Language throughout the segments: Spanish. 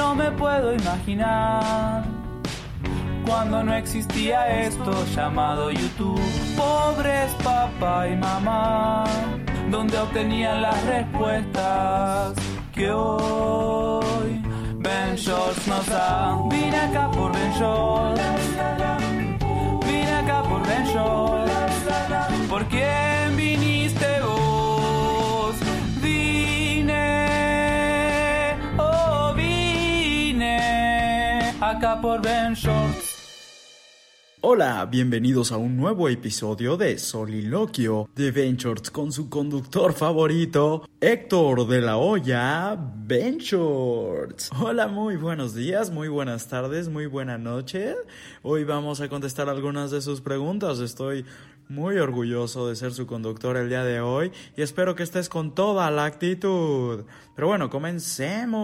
No me puedo imaginar cuando no existía esto llamado YouTube. Pobres papá y mamá, donde obtenían las respuestas que hoy Ben Shorts nos da. Vine acá por Ben. Por Ben Shorts. Hola, bienvenidos a un nuevo episodio de Soliloquio de Ventures con su conductor favorito, Héctor de la Hoya Ventures. Hola, muy buenos días, muy buenas tardes, muy buena noche. Hoy vamos a contestar algunas de sus preguntas. Estoy muy orgulloso de ser su conductor el día de hoy y espero que estés con toda la actitud. Pero bueno, comencemos.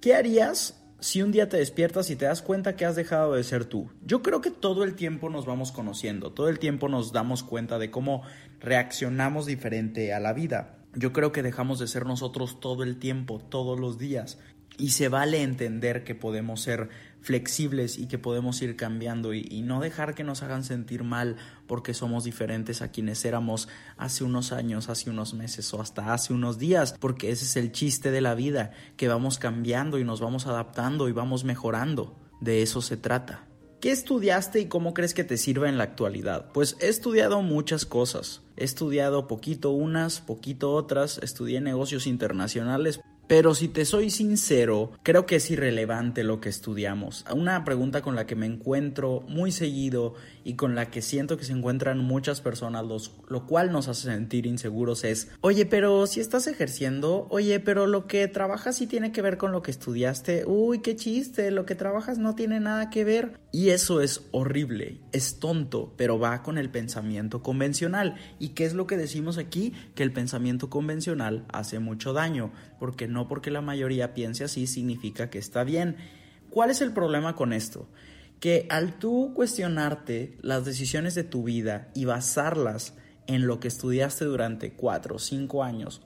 ¿Qué harías si un día te despiertas y te das cuenta que has dejado de ser tú. Yo creo que todo el tiempo nos vamos conociendo, todo el tiempo nos damos cuenta de cómo reaccionamos diferente a la vida. Yo creo que dejamos de ser nosotros todo el tiempo, todos los días. Y se vale entender que podemos ser flexibles y que podemos ir cambiando y, y, no dejar que nos hagan sentir mal porque somos diferentes a quienes éramos hace unos años, hace unos meses o hasta hace unos días, porque ese es el chiste de la vida, que vamos cambiando y nos vamos adaptando y vamos mejorando. De eso se trata. ¿Qué estudiaste y cómo crees que te sirva en la actualidad? Pues he estudiado muchas cosas. He estudiado poquito unas, poquito otras. Estudié negocios internacionales, pero si te soy sincero, creo que es irrelevante lo que estudiamos. Una pregunta con la que me encuentro muy seguido y con la que siento que se encuentran muchas personas, los, lo cual nos hace sentir inseguros, es, oye, pero si estás ejerciendo, oye, pero lo que trabajas sí tiene que ver con lo que estudiaste, uy, qué chiste, lo que trabajas no tiene nada que ver. Y eso es horrible, es tonto, pero va con el pensamiento convencional. ¿Y qué es lo que decimos aquí? Que el pensamiento convencional hace mucho daño, porque no porque la mayoría piense así significa que está bien. ¿Cuál es el problema con esto? Que al tú cuestionarte las decisiones de tu vida y basarlas en lo que estudiaste durante 4 o 5 años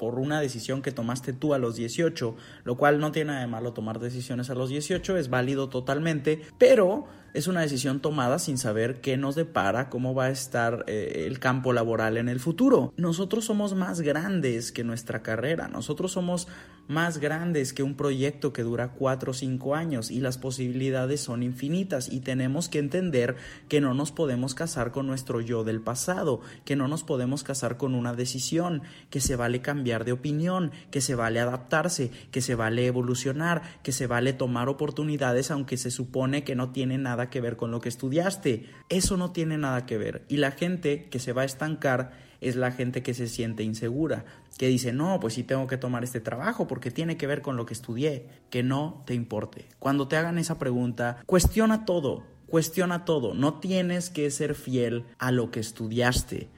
por una decisión que tomaste tú a los 18, lo cual no tiene nada de malo tomar decisiones a los 18, es válido totalmente, pero es una decisión tomada sin saber qué nos depara, cómo va a estar eh, el campo laboral en el futuro. Nosotros somos más grandes que nuestra carrera, nosotros somos más grandes que un proyecto que dura 4 o 5 años y las posibilidades son infinitas y tenemos que entender que no nos podemos casar con nuestro yo del pasado, que no nos podemos casar con una decisión, que se vale cambiar de opinión, que se vale adaptarse, que se vale evolucionar, que se vale tomar oportunidades aunque se supone que no tiene nada que ver con lo que estudiaste. Eso no tiene nada que ver. Y la gente que se va a estancar es la gente que se siente insegura, que dice, no, pues sí tengo que tomar este trabajo porque tiene que ver con lo que estudié. Que no te importe. Cuando te hagan esa pregunta, cuestiona todo, cuestiona todo. No tienes que ser fiel a lo que estudiaste.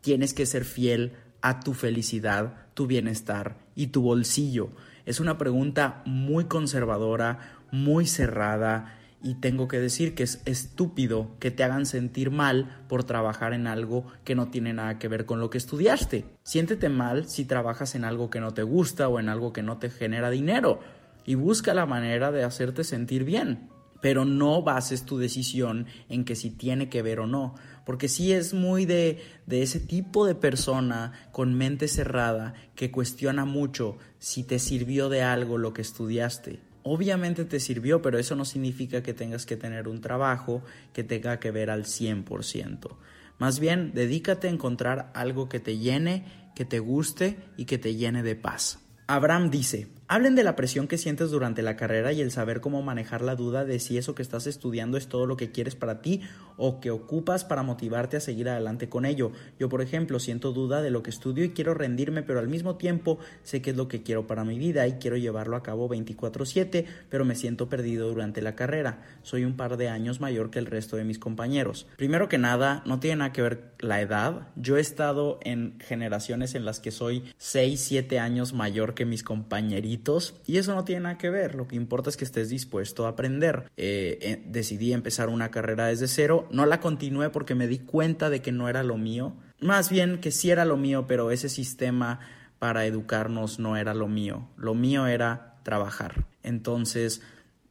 Tienes que ser fiel a tu felicidad, tu bienestar y tu bolsillo. Es una pregunta muy conservadora, muy cerrada y tengo que decir que es estúpido que te hagan sentir mal por trabajar en algo que no tiene nada que ver con lo que estudiaste. Siéntete mal si trabajas en algo que no te gusta o en algo que no te genera dinero y busca la manera de hacerte sentir bien. Pero no bases tu decisión en que si tiene que ver o no, porque si es muy de, de ese tipo de persona con mente cerrada que cuestiona mucho si te sirvió de algo lo que estudiaste Obviamente te sirvió, pero eso no significa que tengas que tener un trabajo que tenga que ver al 100%. Más bien, dedícate a encontrar algo que te llene, que te guste y que te llene de paz. Abraham dice, Hablen de la presión que sientes durante la carrera y el saber cómo manejar la duda de si eso que estás estudiando es todo lo que quieres para ti o que ocupas para motivarte a seguir adelante con ello. Yo, por ejemplo, siento duda de lo que estudio y quiero rendirme, pero al mismo tiempo sé que es lo que quiero para mi vida y quiero llevarlo a cabo 24/7, pero me siento perdido durante la carrera. Soy un par de años mayor que el resto de mis compañeros. Primero que nada, no tiene nada que ver la edad. Yo he estado en generaciones en las que soy 6, 7 años mayor que mis compañeritos y eso no tiene nada que ver. Lo que importa es que estés dispuesto a aprender. Eh, eh, decidí empezar una carrera desde cero. No la continué porque me di cuenta de que no era lo mío. Más bien que sí era lo mío, pero ese sistema para educarnos no era lo mío. Lo mío era trabajar. Entonces,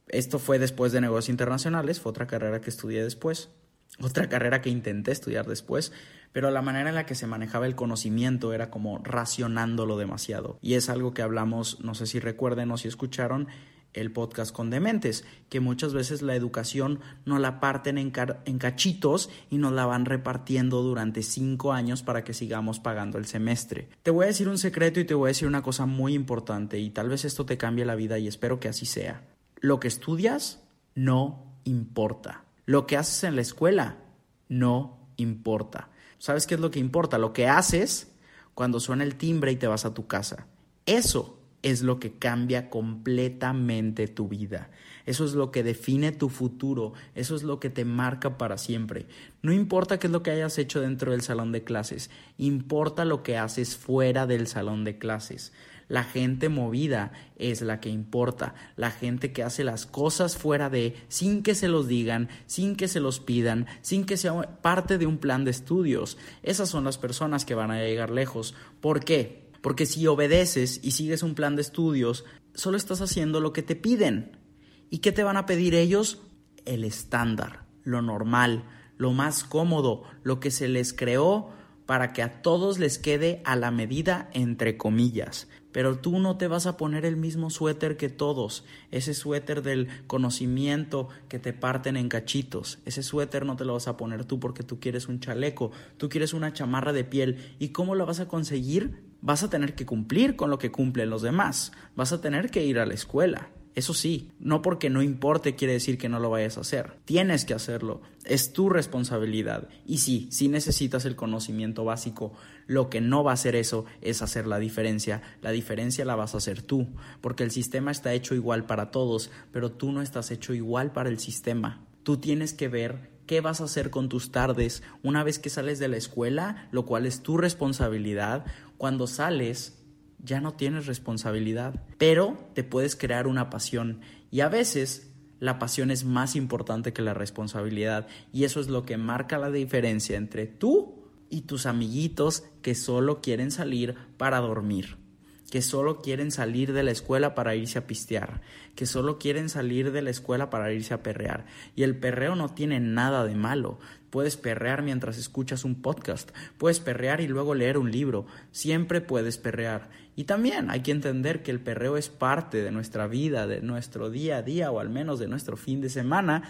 esto fue después de negocios internacionales, fue otra carrera que estudié después, otra carrera que intenté estudiar después, pero la manera en la que se manejaba el conocimiento era como racionándolo demasiado. Y es algo que hablamos, no sé si recuerden o si escucharon, el podcast con dementes, que muchas veces la educación no la parten en, en, cachitos y nos la van repartiendo durante cinco años para que sigamos pagando el semestre. Te voy a decir un secreto y te voy a decir una cosa muy importante y tal vez esto te cambie la vida y espero que así sea. Lo que estudias no importa. Lo que haces en la escuela no importa. ¿Sabes qué es lo que importa? Lo que haces cuando suena el timbre y te vas a tu casa. Eso es lo que cambia completamente tu vida. Eso es lo que define tu futuro. Eso es lo que te marca para siempre. No importa qué es lo que hayas hecho dentro del salón de clases, importa lo que haces fuera del salón de clases. La gente movida es la que importa, la gente que hace las cosas fuera de, sin que se los digan, sin que se los pidan, sin que sea parte de un plan de estudios. Esas son las personas que van a llegar lejos. ¿Por qué? Porque si obedeces y sigues un plan de estudios, solo estás haciendo lo que te piden. ¿Y qué te van a pedir ellos? El estándar, lo normal, lo más cómodo, lo que se les creó para que a todos les quede a la medida entre comillas. Pero tú no te vas a poner el mismo suéter que todos, ese suéter del conocimiento que te parten en cachitos. Ese suéter no te lo vas a poner tú porque tú quieres un chaleco, tú quieres una chamarra de piel. ¿Y cómo lo vas a conseguir? Vas a tener que cumplir con lo que cumplen los demás, vas a tener que ir a la escuela. Eso sí, no porque no importe quiere decir que no lo vayas a hacer. Tienes que hacerlo. Es tu responsabilidad. Y sí, si necesitas el conocimiento básico. Lo que no va a hacer eso es hacer la diferencia. La diferencia la vas a hacer tú. Porque el sistema está hecho igual para todos, pero tú no estás hecho igual para el sistema. Tú tienes que ver qué vas a hacer con tus tardes una vez que sales de la escuela, lo cual es tu responsabilidad. Cuando sales, ya no tienes responsabilidad, pero te puedes crear una pasión. Y a veces la pasión es más importante que la responsabilidad. Y eso es lo que marca la diferencia entre tú y tus amiguitos que solo quieren salir para dormir que solo quieren salir de la escuela para irse a pistear, que solo quieren salir de la escuela para irse a perrear. Y el perreo no tiene nada de malo. Puedes perrear mientras escuchas un podcast, puedes perrear y luego leer un libro, siempre puedes perrear. Y también hay que entender que el perreo es parte de nuestra vida, de nuestro día a día o al menos de nuestro fin de semana,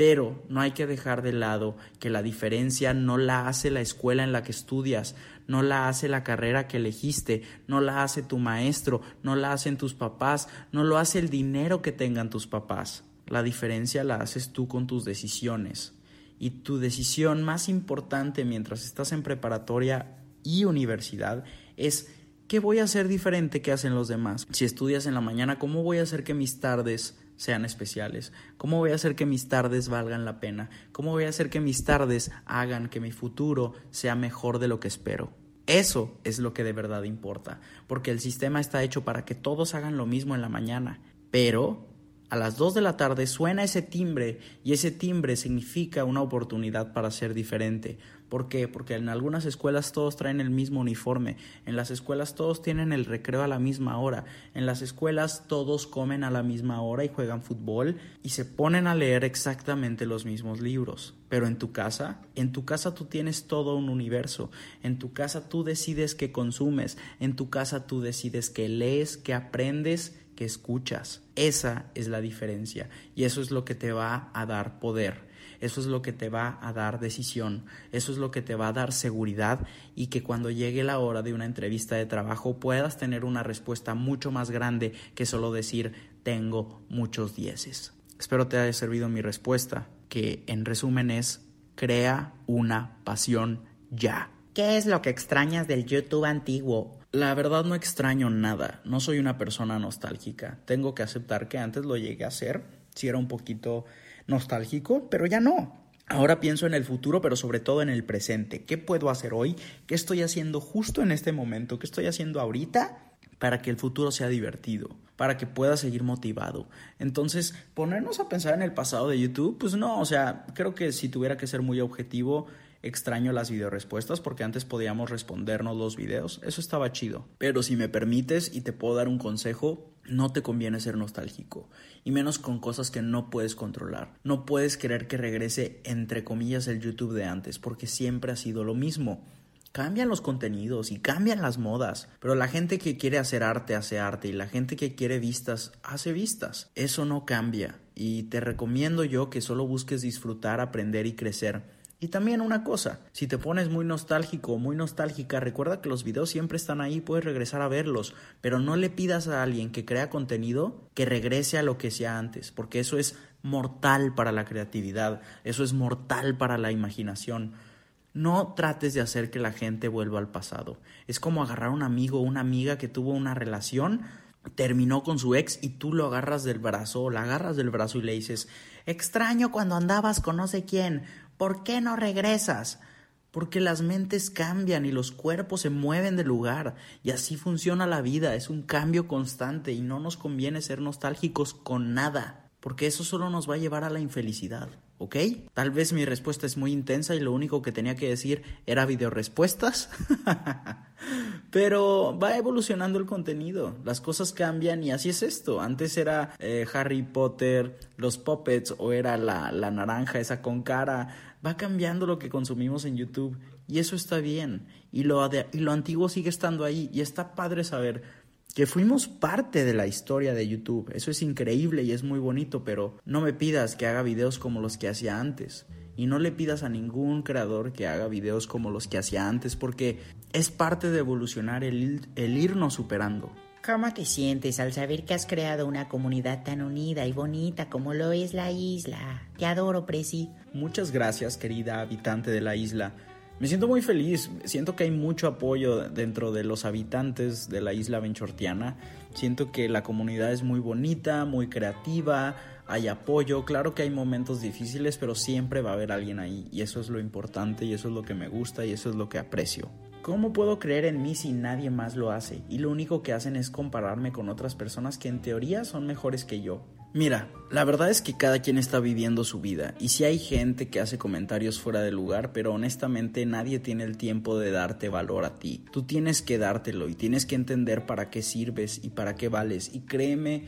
pero no hay que dejar de lado que la diferencia no la hace la escuela en la que estudias, no la hace la carrera que elegiste, no la hace tu maestro, no la hacen tus papás, no lo hace el dinero que tengan tus papás. La diferencia la haces tú con tus decisiones. Y tu decisión más importante mientras estás en preparatoria y universidad es ¿qué voy a hacer diferente que hacen los demás? Si estudias en la mañana, ¿cómo voy a hacer que mis tardes sean especiales? ¿Cómo voy a hacer que mis tardes valgan la pena? ¿Cómo voy a hacer que mis tardes hagan que mi futuro sea mejor de lo que espero? Eso es lo que de verdad importa, porque el sistema está hecho para que todos hagan lo mismo en la mañana, pero a las 2 de la tarde suena ese timbre y ese timbre significa una oportunidad para ser diferente. ¿Por qué? Porque en algunas escuelas todos traen el mismo uniforme, en las escuelas todos tienen el recreo a la misma hora, en las escuelas todos comen a la misma hora y juegan fútbol y se ponen a leer exactamente los mismos libros. Pero en tu casa, en tu casa tú tienes todo un universo, en tu casa tú decides qué consumes, en tu casa tú decides qué lees, qué aprendes, qué escuchas. Esa es la diferencia y eso es lo que te va a dar poder Eso es lo que te va a dar decisión, eso es lo que te va a dar seguridad y que cuando llegue la hora de una entrevista de trabajo puedas tener una respuesta mucho más grande que solo decir tengo muchos dieces. Espero te haya servido mi respuesta, que en resumen es crea una pasión ya. ¿Qué es lo que extrañas del YouTube antiguo? La verdad no extraño nada, no soy una persona nostálgica. Tengo que aceptar que antes lo llegué a hacer, si era un poquito nostálgico, pero ya no. Ahora pienso en el futuro, pero sobre todo en el presente. ¿Qué puedo hacer hoy? ¿Qué estoy haciendo justo en este momento? ¿Qué estoy haciendo ahorita para que el futuro sea divertido? Para que pueda seguir motivado. Entonces, ponernos a pensar en el pasado de YouTube, pues no, o sea, creo que si tuviera que ser muy objetivo, Extraño las videorespuestas porque antes podíamos respondernos los videos, eso estaba chido. Pero si me permites y te puedo dar un consejo, no te conviene ser nostálgico, y menos con cosas que no puedes controlar. No puedes querer que regrese entre comillas el YouTube de antes, porque siempre ha sido lo mismo. Cambian los contenidos y cambian las modas, pero la gente que quiere hacer arte hace arte y la gente que quiere vistas hace vistas. Eso no cambia y te recomiendo yo que solo busques disfrutar, aprender y crecer y también una cosa, si te pones muy nostálgico o muy nostálgica, recuerda que los videos siempre están ahí, puedes regresar a verlos, pero no le pidas a alguien que crea contenido que regrese a lo que sea antes, porque eso es mortal para la creatividad, eso es mortal para la imaginación. No trates de hacer que la gente vuelva al pasado. Es como agarrar a un amigo o una amiga que tuvo una relación, terminó con su ex y tú lo agarras del brazo o la agarras del brazo y le dices, extraño cuando andabas con no sé quién, ¿Por qué no regresas? Porque las mentes cambian y los cuerpos se mueven de lugar y así funciona la vida, es un cambio constante y no nos conviene ser nostálgicos con nada, porque eso solo nos va a llevar a la infelicidad, ¿ok? Tal vez mi respuesta es muy intensa y lo único que tenía que decir era videorespuestas, pero va evolucionando el contenido, las cosas cambian y así es esto. Antes era eh, Harry Potter, los puppets o era la, la naranja esa con cara va cambiando lo que consumimos en YouTube y eso está bien. Y lo, y lo antiguo sigue estando ahí y está padre saber que fuimos parte de la historia de YouTube. Eso es increíble y es muy bonito, pero no me pidas que haga videos como los que hacía antes. Y no le pidas a ningún creador que haga videos como los que hacía antes, porque es parte de evolucionar el, el irnos superando. ¿Cómo te sientes al saber que has creado una comunidad tan unida y bonita como lo es la isla? Te adoro, Presi. Muchas gracias, querida habitante de la isla. Me siento muy feliz, siento que hay mucho apoyo dentro de los habitantes de la isla Benchortiana. Siento que la comunidad es muy bonita, muy creativa, hay apoyo. Claro que hay momentos difíciles, pero siempre va a haber alguien ahí. Y eso es lo importante, y eso es lo que me gusta, y eso es lo que aprecio. ¿Cómo puedo creer en mí si nadie más lo hace? Y lo único que hacen es compararme con otras personas que en teoría son mejores que yo. Mira, la verdad es que cada quien está viviendo su vida y si hay gente que hace comentarios fuera de lugar, pero honestamente nadie tiene el tiempo de darte valor a ti. Tú tienes que dártelo y tienes que entender para qué sirves y para qué vales. Y créeme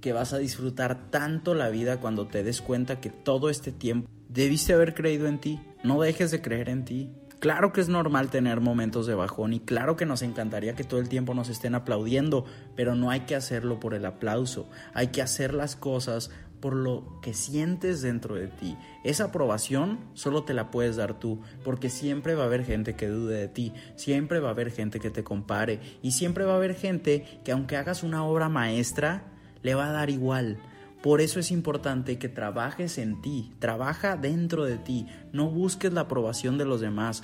que vas a disfrutar tanto la vida cuando te des cuenta que todo este tiempo debiste haber creído en ti. No dejes de creer en ti. Claro que es normal tener momentos de bajón y claro que nos encantaría que todo el tiempo nos estén aplaudiendo, pero no hay que hacerlo por el aplauso, hay que hacer las cosas por lo que sientes dentro de ti. Esa aprobación solo te la puedes dar tú, porque siempre va a haber gente que dude de ti, siempre va a haber gente que te compare y siempre va a haber gente que aunque hagas una obra maestra, le va a dar igual por eso es importante que trabajes en ti, trabaja dentro de ti, no busques la aprobación de los demás,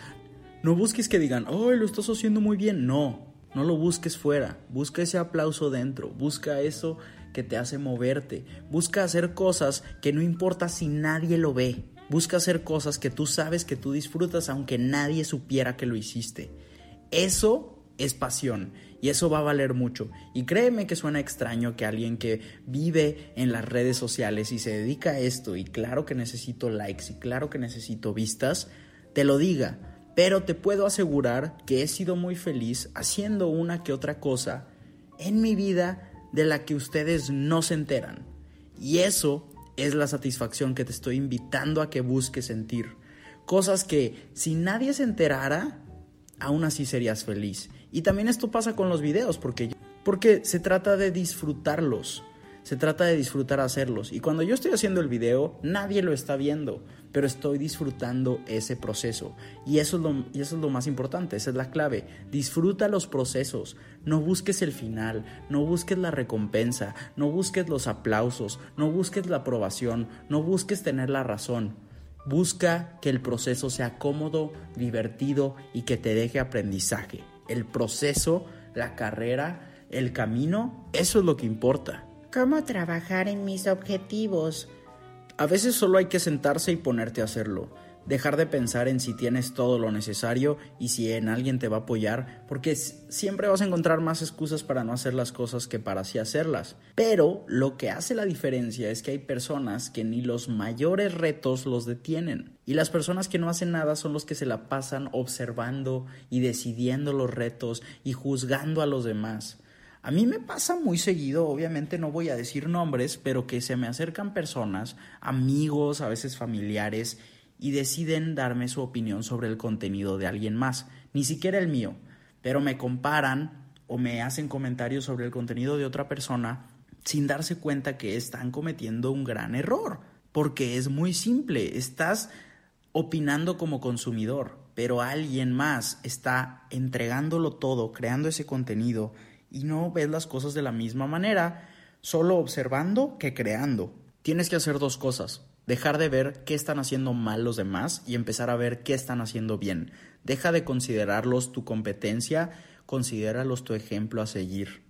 no busques que digan, oh, lo estás haciendo muy bien, no, no lo busques fuera, busca ese aplauso dentro, busca eso que te hace moverte, busca hacer cosas que no importa si nadie lo ve, busca hacer cosas que tú sabes que tú disfrutas aunque nadie supiera que lo hiciste. Eso es pasión y eso va a valer mucho. Y créeme que suena extraño que alguien que vive en las redes sociales y se dedica a esto y claro que necesito likes y claro que necesito vistas, te lo diga. Pero te puedo asegurar que he sido muy feliz haciendo una que otra cosa en mi vida de la que ustedes no se enteran. Y eso es la satisfacción que te estoy invitando a que busques sentir. Cosas que si nadie se enterara, aún así serías feliz. Y también esto pasa con los videos, porque, porque se trata de disfrutarlos. Se trata de disfrutar hacerlos. Y cuando yo estoy haciendo el video, nadie lo está viendo, pero estoy disfrutando ese proceso. Y eso es lo, y eso es lo más importante, esa es la clave. Disfruta los procesos. No busques el final, no busques la recompensa, no busques los aplausos, no busques la aprobación, no busques tener la razón. Busca que el proceso sea cómodo, divertido y que te deje aprendizaje. El proceso, la carrera, el camino, eso es lo que importa. ¿Cómo trabajar en mis objetivos? A veces solo hay que sentarse y ponerte a hacerlo dejar de pensar en si tienes todo lo necesario y si en alguien te va a apoyar, porque siempre vas a encontrar más excusas para no hacer las cosas que para sí hacerlas. Pero lo que hace la diferencia es que hay personas que ni los mayores retos los detienen. Y las personas que no hacen nada son los que se la pasan observando y decidiendo los retos y juzgando a los demás. A mí me pasa muy seguido, obviamente no voy a decir nombres, pero que se me acercan personas, amigos, a veces familiares, y deciden darme su opinión sobre el contenido de alguien más, ni siquiera el mío, pero me comparan o me hacen comentarios sobre el contenido de otra persona sin darse cuenta que están cometiendo un gran error, porque es muy simple, estás opinando como consumidor, pero alguien más está entregándolo todo, creando ese contenido y no ves las cosas de la misma manera, solo observando que creando. Tienes que hacer dos cosas dejar de ver qué están haciendo mal los demás y empezar a ver qué están haciendo bien. Deja de considerarlos tu competencia, considéralos tu ejemplo a seguir.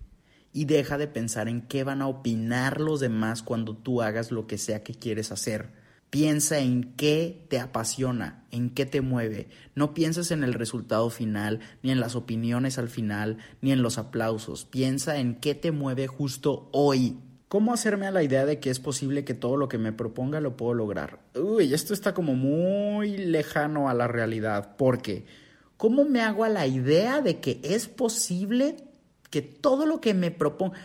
Y deja de pensar en qué van a opinar los demás cuando tú hagas lo que sea que quieres hacer. Piensa en qué te apasiona, en qué te mueve. No pienses en el resultado final, ni en las opiniones al final, ni en los aplausos. Piensa en qué te mueve justo hoy, ¿Cómo hacerme a la idea de que es posible que todo lo que me proponga lo puedo lograr? Uy, esto está como muy lejano a la realidad, porque ¿cómo me hago a la idea de que es posible que todo lo que me proponga,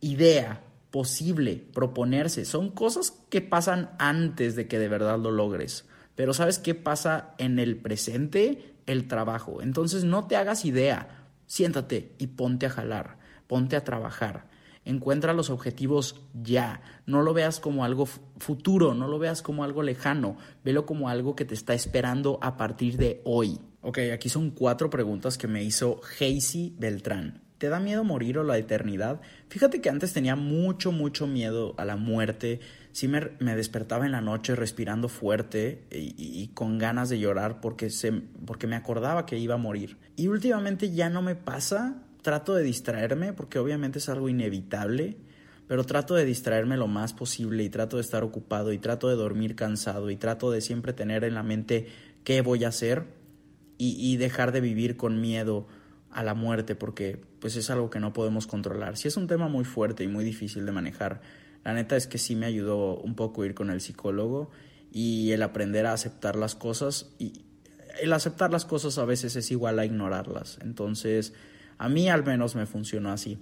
idea, posible, proponerse, son cosas que pasan antes de que de verdad lo logres? Pero ¿sabes qué pasa en el presente? El trabajo. Entonces no te hagas idea, siéntate y ponte a jalar, ponte a trabajar Encuentra los objetivos ya. No lo veas como algo futuro, no lo veas como algo lejano. Velo como algo que te está esperando a partir de hoy. Ok, aquí son cuatro preguntas que me hizo Hazy Beltrán. ¿Te da miedo morir o la eternidad? Fíjate que antes tenía mucho, mucho miedo a la muerte. Sí me, despertaba en la noche respirando fuerte y, y, con ganas de llorar porque, se, porque me acordaba que iba a morir. Y últimamente ya no me pasa trato de distraerme porque obviamente es algo inevitable, pero trato de distraerme lo más posible y trato de estar ocupado y trato de dormir cansado y trato de siempre tener en la mente qué voy a hacer y, dejar de vivir con miedo a la muerte porque pues es algo que no podemos controlar. Si es un tema muy fuerte y muy difícil de manejar. La neta es que sí me ayudó un poco ir con el psicólogo y el aprender a aceptar las cosas y el aceptar las cosas a veces es igual a ignorarlas. Entonces, a mí al menos me funcionó así.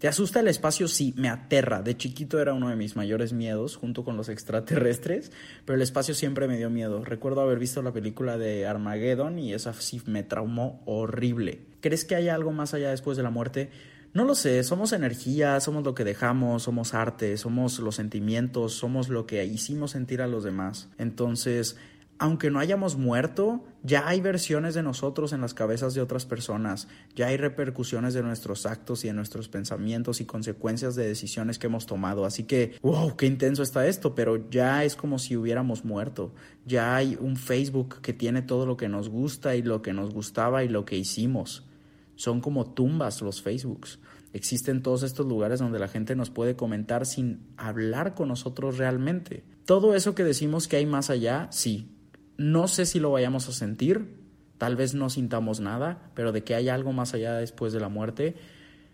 ¿Te asusta el espacio? Sí, me aterra. De chiquito era uno de mis mayores miedos, junto con los extraterrestres, pero el espacio siempre me dio miedo. Recuerdo haber visto la película de Armageddon y esa sí me traumó horrible. ¿Crees que hay algo más allá después de la muerte? No lo sé, somos energía, somos lo que dejamos, somos arte, somos los sentimientos, somos lo que hicimos sentir a los demás. Entonces, aunque no hayamos muerto, ya hay versiones de nosotros en las cabezas de otras personas, ya hay repercusiones de nuestros actos y de nuestros pensamientos y consecuencias de decisiones que hemos tomado. Así que, wow, qué intenso está esto, pero ya es como si hubiéramos muerto. Ya hay un Facebook que tiene todo lo que nos gusta y lo que nos gustaba y lo que hicimos. Son como tumbas los Facebooks. Existen todos estos lugares donde la gente nos puede comentar sin hablar con nosotros realmente. Todo eso que decimos que hay más allá, sí, no sé si lo vayamos a sentir, tal vez no sintamos nada, pero de que hay algo más allá después de la muerte,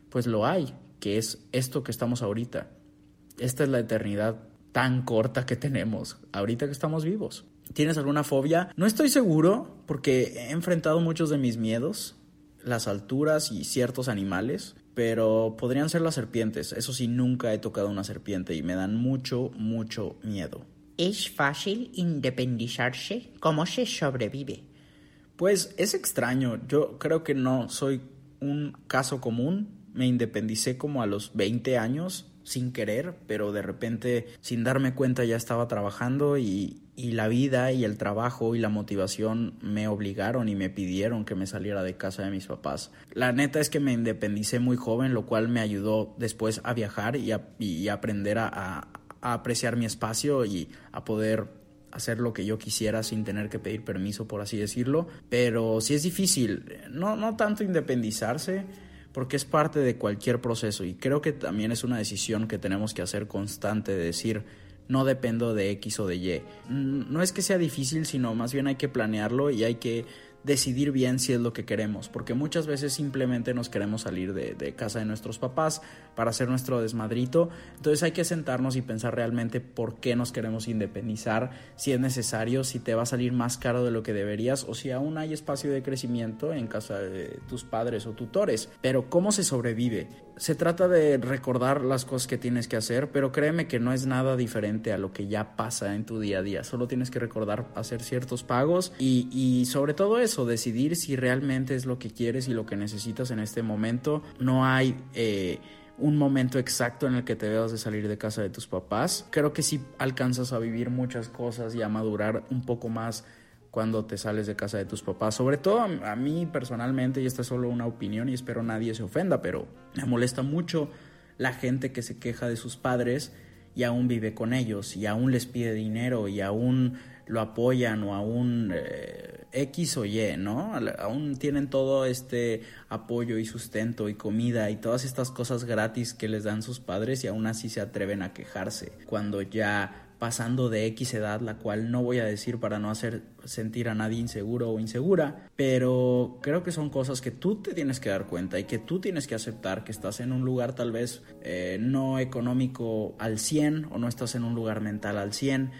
pues lo hay, que es esto que estamos ahorita. Esta es la eternidad tan corta que tenemos, ahorita que estamos vivos. ¿Tienes alguna fobia? No estoy seguro porque he enfrentado muchos de mis miedos, las alturas y ciertos animales, pero podrían ser las serpientes. Eso sí, nunca he tocado una serpiente y me dan mucho, mucho miedo. ¿Es fácil independizarse? ¿Cómo se sobrevive? Pues es extraño. Yo creo que no soy un caso común. Me independicé como a los 20 años sin querer, pero de repente, sin darme cuenta, ya estaba trabajando y, la vida y el trabajo y la motivación me obligaron y me pidieron que me saliera de casa de mis papás. La neta es que me independicé muy joven, lo cual me ayudó después a viajar y a, aprender a, a apreciar mi espacio y a poder hacer lo que yo quisiera sin tener que pedir permiso, por así decirlo. Pero sí es difícil, no, no tanto independizarse, porque es parte de cualquier proceso y creo que también es una decisión que tenemos que hacer constante de decir no dependo de X o de Y. No es que sea difícil, sino más bien hay que planearlo y hay que decidir bien si es lo que queremos, porque muchas veces simplemente nos queremos salir de, casa de nuestros papás para hacer nuestro desmadrito, entonces hay que sentarnos y pensar realmente por qué nos queremos independizar, si es necesario, si te va a salir más caro de lo que deberías o si aún hay espacio de crecimiento en casa de tus padres o tutores, pero ¿cómo se sobrevive? Se trata de recordar las cosas que tienes que hacer, pero créeme que no es nada diferente a lo que ya pasa en tu día a día, solo tienes que recordar hacer ciertos pagos y, y sobre todo eso, decidir si realmente es lo que quieres y lo que necesitas en este momento. No hay eh, un momento exacto en el que te debas de salir de casa de tus papás. Creo que sí alcanzas a vivir muchas cosas y a madurar un poco más cuando te sales de casa de tus papás. Sobre todo a mí personalmente, y esta es solo una opinión y espero nadie se ofenda, pero me molesta mucho la gente que se queja de sus padres y aún vive con ellos y aún les pide dinero y aún lo apoyan o aún eh, X o Y, ¿no? Aún tienen todo este apoyo y sustento y comida y todas estas cosas gratis que les dan sus padres y aún así se atreven a quejarse cuando ya pasando de X edad, la cual no voy a decir para no hacer sentir a nadie inseguro o insegura, pero creo que son cosas que tú te tienes que dar cuenta y que tú tienes que aceptar que estás en un lugar tal vez eh, no económico al 100 o no estás en un lugar mental al 100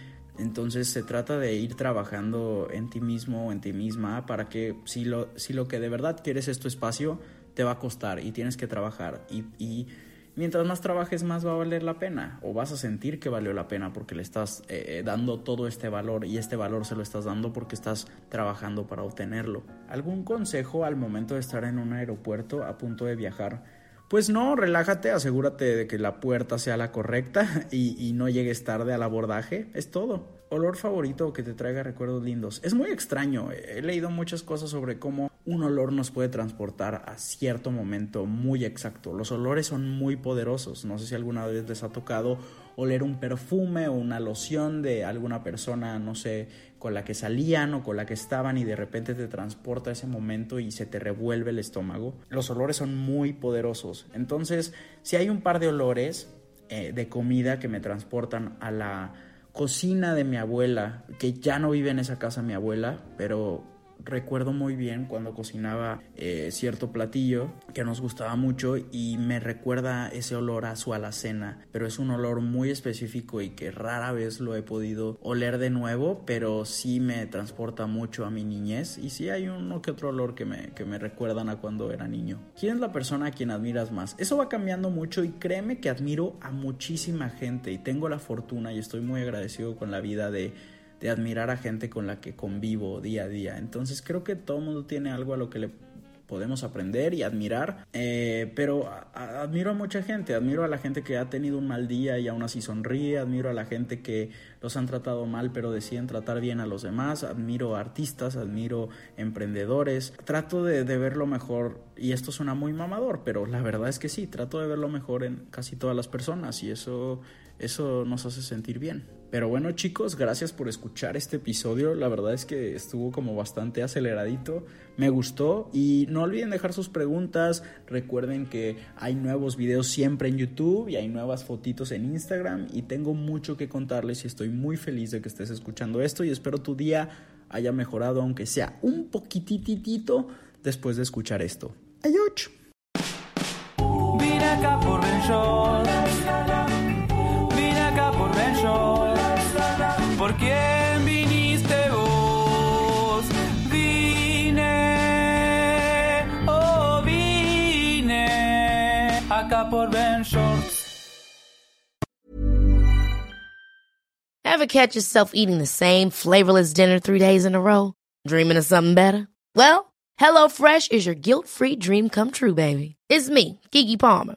entonces se trata de ir trabajando en ti mismo o en ti misma para que si lo, si lo que de verdad quieres es tu espacio, te va a costar y tienes que trabajar. Y, y mientras más trabajes, más va a valer la pena o vas a sentir que valió la pena porque le estás eh, dando todo este valor y este valor se lo estás dando porque estás trabajando para obtenerlo. ¿Algún consejo al momento de estar en un aeropuerto a punto de viajar? Pues no, relájate, asegúrate de que la puerta sea la correcta y, y, no llegues tarde al abordaje, es todo. Olor favorito que te traiga recuerdos lindos. Es muy extraño, he leído muchas cosas sobre cómo un olor nos puede transportar a cierto momento muy exacto. Los olores son muy poderosos, no sé si alguna vez les ha tocado oler un perfume o una loción de alguna persona, no sé, con la que salían o con la que estaban y de repente te transporta a ese momento y se te revuelve el estómago. Los olores son muy poderosos. Entonces, si hay un par de olores eh, de comida que me transportan a la cocina de mi abuela, que ya no vive en esa casa mi abuela, pero recuerdo muy bien cuando cocinaba eh, cierto platillo que nos gustaba mucho y me recuerda ese olor a su alacena, pero es un olor muy específico y que rara vez lo he podido oler de nuevo, pero sí me transporta mucho a mi niñez y sí hay uno que otro olor que me, que me recuerdan a cuando era niño. ¿Quién es la persona a quien admiras más? Eso va cambiando mucho y créeme que admiro a muchísima gente y tengo la fortuna y estoy muy agradecido con la vida de de admirar a gente con la que convivo día a día. Entonces creo que todo mundo tiene algo a lo que le podemos aprender y admirar, eh, pero admiro a mucha gente, admiro a la gente que ha tenido un mal día y aún así sonríe, admiro a la gente que los han tratado mal pero deciden tratar bien a los demás, admiro a artistas, admiro emprendedores, trato de, de ver lo mejor y esto suena muy mamador, pero la verdad es que sí, trato de ver lo mejor en casi todas las personas y eso, eso nos hace sentir bien. Pero bueno chicos, gracias por escuchar este episodio. La verdad es que estuvo como bastante aceleradito. Me gustó y no olviden dejar sus preguntas. Recuerden que hay nuevos videos siempre en YouTube y hay nuevas fotitos en Instagram y tengo mucho que contarles y estoy muy feliz de que estés escuchando esto y espero tu día haya mejorado aunque sea un poquititito después de escuchar esto. Adiós. ¿Por quién viniste vos? Vine, oh vine, acá por Ben Shorts. Ever catch yourself eating the same flavorless dinner three days in a row? Dreaming of something better? Well, HelloFresh is your guilt-free dream come true, baby. It's me, Kiki Palmer.